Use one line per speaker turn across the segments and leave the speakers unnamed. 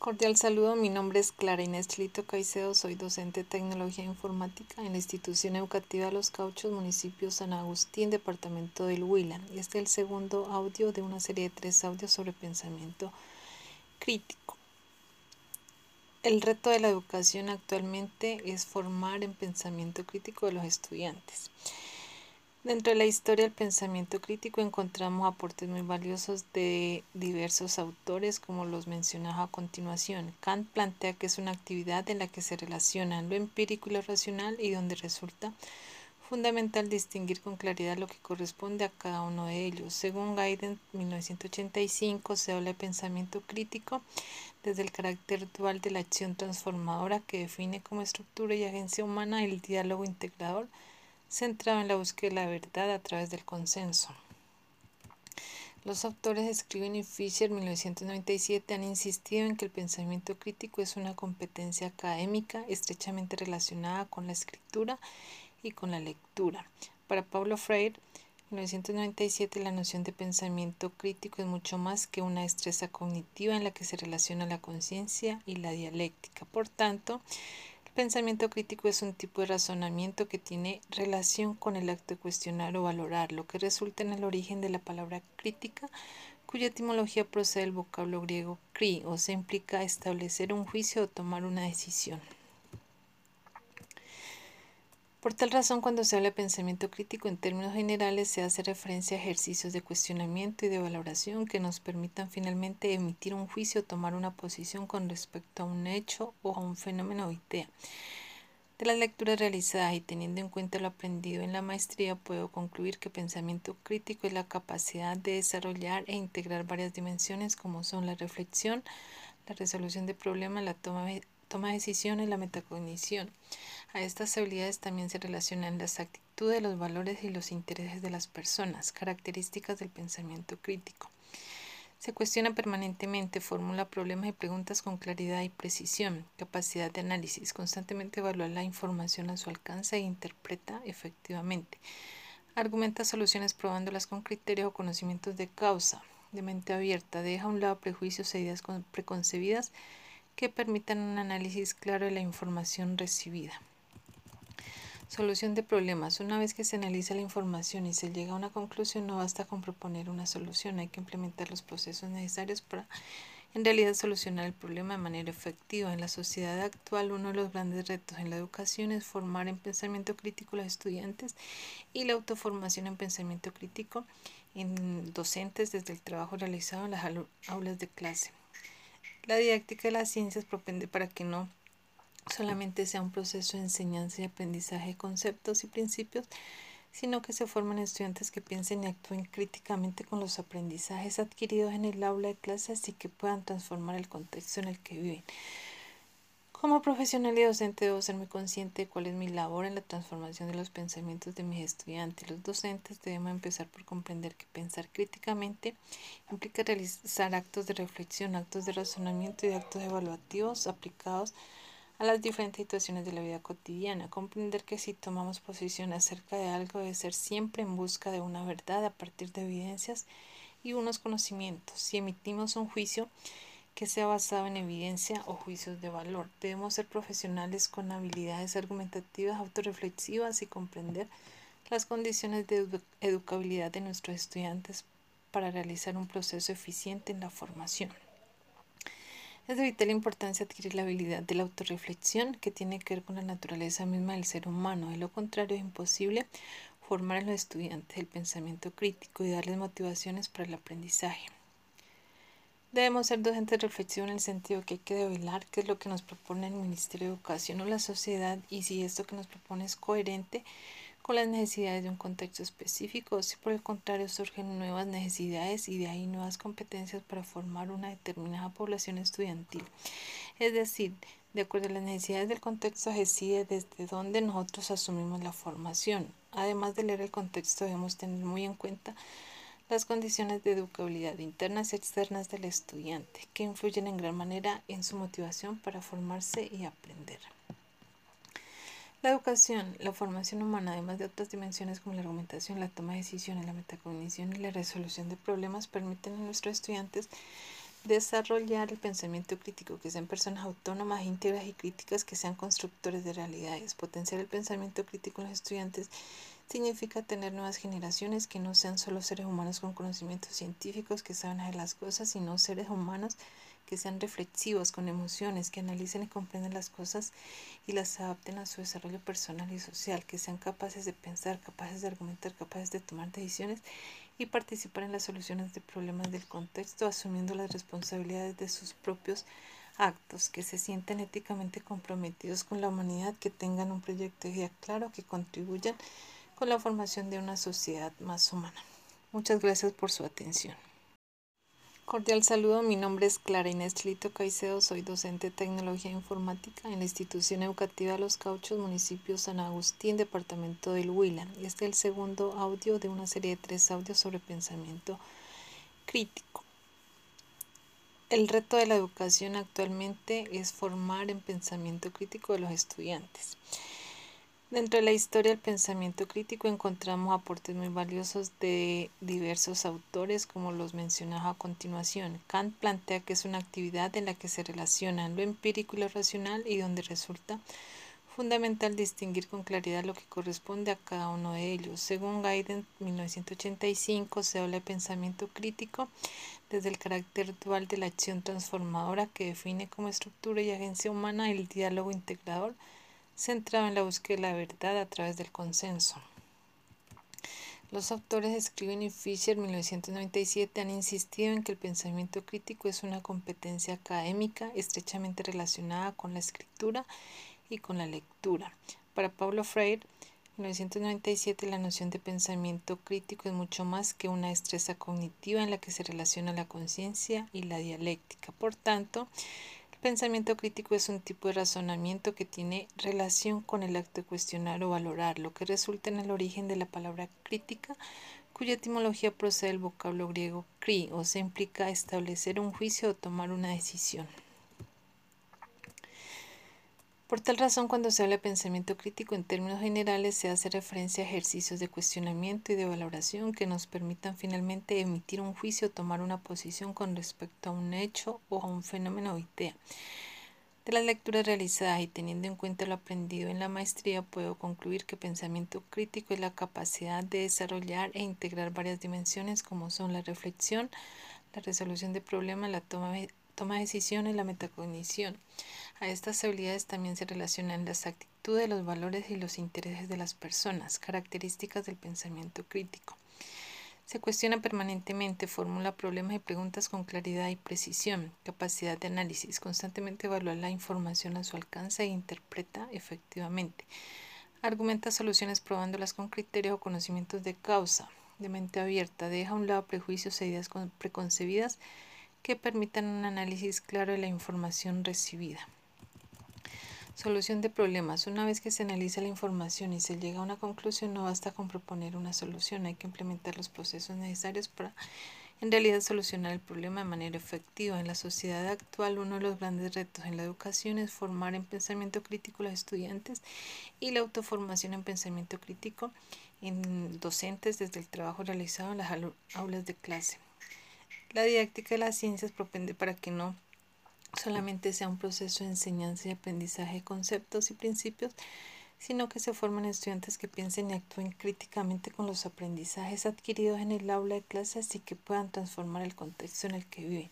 Cordial saludo, mi nombre es Clara Inés Chlito Caicedo, soy docente de Tecnología Informática en la Institución Educativa Los Cauchos, municipio San Agustín, departamento del Huila. Este es el segundo audio de una serie de tres audios sobre pensamiento crítico. El reto de la educación actualmente es formar en pensamiento crítico de los estudiantes. Dentro de la historia del pensamiento crítico encontramos aportes muy valiosos de diversos autores, como los mencionados a continuación. Kant plantea que es una actividad en la que se relacionan lo empírico y lo racional y donde resulta fundamental distinguir con claridad lo que corresponde a cada uno de ellos. Según Gaiden, 1985, se habla de pensamiento crítico desde el carácter dual de la acción transformadora que define como estructura y agencia humana el diálogo integrador centrado en la búsqueda de la verdad a través del consenso. Los autores Scriven y Fisher 1997 han insistido en que el pensamiento crítico es una competencia académica estrechamente relacionada con la escritura y con la lectura. Para Pablo Freire, 1997 la noción de pensamiento crítico es mucho más que una destreza cognitiva en la que se relaciona la conciencia y la dialéctica. Por tanto, pensamiento crítico es un tipo de razonamiento que tiene relación con el acto de cuestionar o valorar, lo que resulta en el origen de la palabra crítica, cuya etimología procede del vocablo griego kri, o se implica establecer un juicio o tomar una decisión. Por tal razón, cuando se habla de pensamiento crítico en términos generales, se hace referencia a ejercicios de cuestionamiento y de valoración que nos permitan finalmente emitir un juicio o tomar una posición con respecto a un hecho o a un fenómeno o idea. De las lecturas realizadas y teniendo en cuenta lo aprendido en la maestría, puedo concluir que pensamiento crítico es la capacidad de desarrollar e integrar varias dimensiones como son la reflexión, la resolución de problemas, la toma toma de decisiones, la metacognición. A estas habilidades también se relacionan las actitudes, los valores y los intereses de las personas, características del pensamiento crítico. Se cuestiona permanentemente, formula problemas y preguntas con claridad y precisión, capacidad de análisis, constantemente evalúa la información a su alcance e interpreta efectivamente. Argumenta soluciones probándolas con criterios o conocimientos de causa, de mente abierta, deja a un lado prejuicios e ideas preconcebidas que permitan un análisis claro de la información recibida. Solución de problemas. Una vez que se analiza la información y se llega a una conclusión, no basta con proponer una solución, hay que implementar los procesos necesarios para en realidad solucionar el problema de manera efectiva. En la sociedad actual, uno de los grandes retos en la educación es formar en pensamiento crítico a los estudiantes y la autoformación en pensamiento crítico en docentes desde el trabajo realizado en las aulas de clase. La didáctica de las ciencias propende para que no solamente sea un proceso de enseñanza y aprendizaje de conceptos y principios, sino que se formen estudiantes que piensen y actúen críticamente con los aprendizajes adquiridos en el aula de clases y que puedan transformar el contexto en el que viven. Como profesional y docente debo ser muy consciente de cuál es mi labor en la transformación de los pensamientos de mis estudiantes. Los docentes debemos empezar por comprender que pensar críticamente implica realizar actos de reflexión, actos de razonamiento y actos evaluativos aplicados a las diferentes situaciones de la vida cotidiana. Comprender que si tomamos posición acerca de algo debe ser siempre en busca de una verdad a partir de evidencias y unos conocimientos. Si emitimos un juicio, que sea basado en evidencia o juicios de valor. Debemos ser profesionales con habilidades argumentativas, autorreflexivas y comprender las condiciones de educabilidad de nuestros estudiantes para realizar un proceso eficiente en la formación. Es de vital importancia adquirir la habilidad de la autorreflexión que tiene que ver con la naturaleza misma del ser humano. De lo contrario, es imposible formar en los estudiantes el pensamiento crítico y darles motivaciones para el aprendizaje. Debemos ser docentes de reflexión en el sentido que hay que develar qué es lo que nos propone el Ministerio de Educación o la sociedad y si esto que nos propone es coherente con las necesidades de un contexto específico o si por el contrario surgen nuevas necesidades y de ahí nuevas competencias para formar una determinada población estudiantil. Es decir, de acuerdo a las necesidades del contexto decide desde dónde nosotros asumimos la formación. Además de leer el contexto debemos tener muy en cuenta las condiciones de educabilidad internas y externas del estudiante, que influyen en gran manera en su motivación para formarse y aprender. La educación, la formación humana, además de otras dimensiones como la argumentación, la toma de decisiones, la metacognición y la resolución de problemas, permiten a nuestros estudiantes desarrollar el pensamiento crítico, que sean personas autónomas, íntegras y críticas, que sean constructores de realidades. Potenciar el pensamiento crítico en los estudiantes significa tener nuevas generaciones que no sean solo seres humanos con conocimientos científicos que saben hacer las cosas, sino seres humanos que sean reflexivos, con emociones, que analicen y comprendan las cosas y las adapten a su desarrollo personal y social, que sean capaces de pensar, capaces de argumentar, capaces de tomar decisiones y participar en las soluciones de problemas del contexto, asumiendo las responsabilidades de sus propios actos, que se sienten éticamente comprometidos con la humanidad, que tengan un proyecto de vida claro, que contribuyan con la formación de una sociedad más humana. Muchas gracias por su atención. Cordial saludo, mi nombre es Clara Inés Chlito Caicedo, soy docente de tecnología informática en la institución educativa Los Cauchos, municipio San Agustín, departamento del Huila. Este es el segundo audio de una serie de tres audios sobre pensamiento crítico. El reto de la educación actualmente es formar en pensamiento crítico de los estudiantes. Dentro de la historia del pensamiento crítico encontramos aportes muy valiosos de diversos autores, como los mencionados a continuación. Kant plantea que es una actividad en la que se relacionan lo empírico y lo racional y donde resulta fundamental distinguir con claridad lo que corresponde a cada uno de ellos. Según Gaiden, 1985 se habla de pensamiento crítico desde el carácter dual de la acción transformadora que define como estructura y agencia humana el diálogo integrador centrado en la búsqueda de la verdad a través del consenso. Los autores Scriven y Fisher 1997 han insistido en que el pensamiento crítico es una competencia académica estrechamente relacionada con la escritura y con la lectura. Para Paulo Freire, 1997 la noción de pensamiento crítico es mucho más que una destreza cognitiva en la que se relaciona la conciencia y la dialéctica. Por tanto, Pensamiento crítico es un tipo de razonamiento que tiene relación con el acto de cuestionar o valorar, lo que resulta en el origen de la palabra crítica, cuya etimología procede del vocablo griego kri, o se implica establecer un juicio o tomar una decisión. Por tal razón, cuando se habla de pensamiento crítico en términos generales, se hace referencia a ejercicios de cuestionamiento y de valoración que nos permitan finalmente emitir un juicio o tomar una posición con respecto a un hecho o a un fenómeno o idea. De las lecturas realizadas y teniendo en cuenta lo aprendido en la maestría, puedo concluir que pensamiento crítico es la capacidad de desarrollar e integrar varias dimensiones como son la reflexión, la resolución de problemas, la toma toma de decisiones, la metacognición. A estas habilidades también se relacionan las actitudes, los valores y los intereses de las personas, características del pensamiento crítico. Se cuestiona permanentemente, formula problemas y preguntas con claridad y precisión, capacidad de análisis, constantemente evalúa la información a su alcance e interpreta efectivamente. Argumenta soluciones probándolas con criterios o conocimientos de causa, de mente abierta, deja a un lado prejuicios e ideas preconcebidas que permitan un análisis claro de la información recibida. Solución de problemas. Una vez que se analiza la información y se llega a una conclusión, no basta con proponer una solución, hay que implementar los procesos necesarios para en realidad solucionar el problema de manera efectiva. En la sociedad actual, uno de los grandes retos en la educación es formar en pensamiento crítico a los estudiantes y la autoformación en pensamiento crítico en docentes desde el trabajo realizado en las aulas de clase. La didáctica de las ciencias propende para que no solamente sea un proceso de enseñanza y aprendizaje de conceptos y principios, sino que se formen estudiantes que piensen y actúen críticamente con los aprendizajes adquiridos en el aula de clases y que puedan transformar el contexto en el que viven.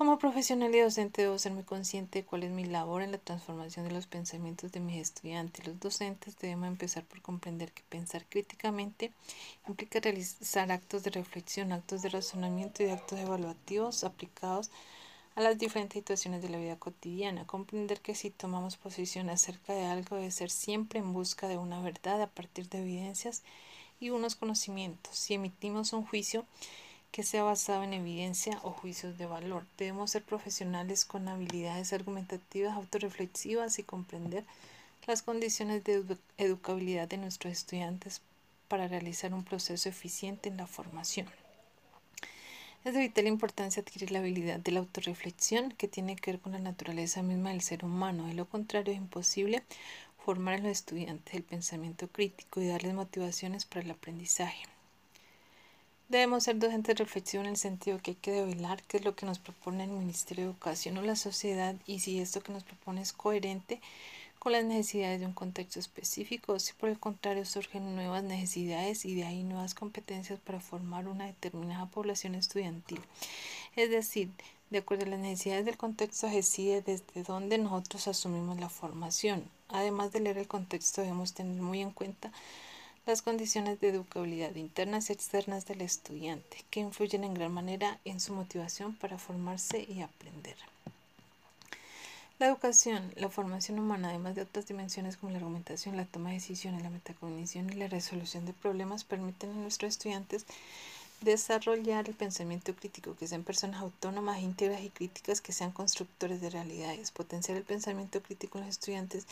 Como profesional y docente debo ser muy consciente de cuál es mi labor en la transformación de los pensamientos de mis estudiantes. Los docentes debemos empezar por comprender que pensar críticamente implica realizar actos de reflexión, actos de razonamiento y actos evaluativos aplicados a las diferentes situaciones de la vida cotidiana. Comprender que si tomamos posición acerca de algo debe ser siempre en busca de una verdad a partir de evidencias y unos conocimientos. Si emitimos un juicio, que sea basado en evidencia o juicios de valor. Debemos ser profesionales con habilidades argumentativas, autorreflexivas y comprender las condiciones de educabilidad de nuestros estudiantes para realizar un proceso eficiente en la formación. Es de vital importancia adquirir la habilidad de la autorreflexión que tiene que ver con la naturaleza misma del ser humano. De lo contrario, es imposible formar a los estudiantes el pensamiento crítico y darles motivaciones para el aprendizaje. Debemos ser docentes reflexivos en el sentido que hay que develar qué es lo que nos propone el Ministerio de Educación o la sociedad y si esto que nos propone es coherente con las necesidades de un contexto específico o si por el contrario surgen nuevas necesidades y de ahí nuevas competencias para formar una determinada población estudiantil. Es decir, de acuerdo a las necesidades del contexto decide desde dónde nosotros asumimos la formación. Además de leer el contexto debemos tener muy en cuenta las condiciones de educabilidad internas y externas del estudiante, que influyen en gran manera en su motivación para formarse y aprender. La educación, la formación humana, además de otras dimensiones como la argumentación, la toma de decisiones, la metacognición y la resolución de problemas, permiten a nuestros estudiantes desarrollar el pensamiento crítico, que sean personas autónomas, íntegras y críticas, que sean constructores de realidades. Potenciar el pensamiento crítico en los estudiantes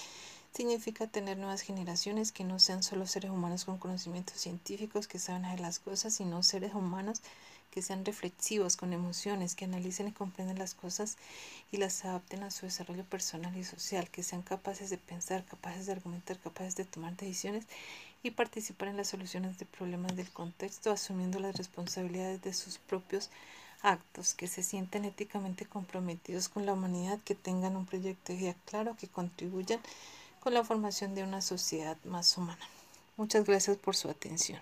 significa tener nuevas generaciones que no sean solo seres humanos con conocimientos científicos que saben hacer las cosas, sino seres humanos que sean reflexivos, con emociones, que analicen y comprendan las cosas y las adapten a su desarrollo personal y social, que sean capaces de pensar, capaces de argumentar, capaces de tomar decisiones y participar en las soluciones de problemas del contexto, asumiendo las responsabilidades de sus propios actos, que se sienten éticamente comprometidos con la humanidad, que tengan un proyecto de vida claro, que contribuyan con la formación de una sociedad más humana. Muchas gracias por su atención.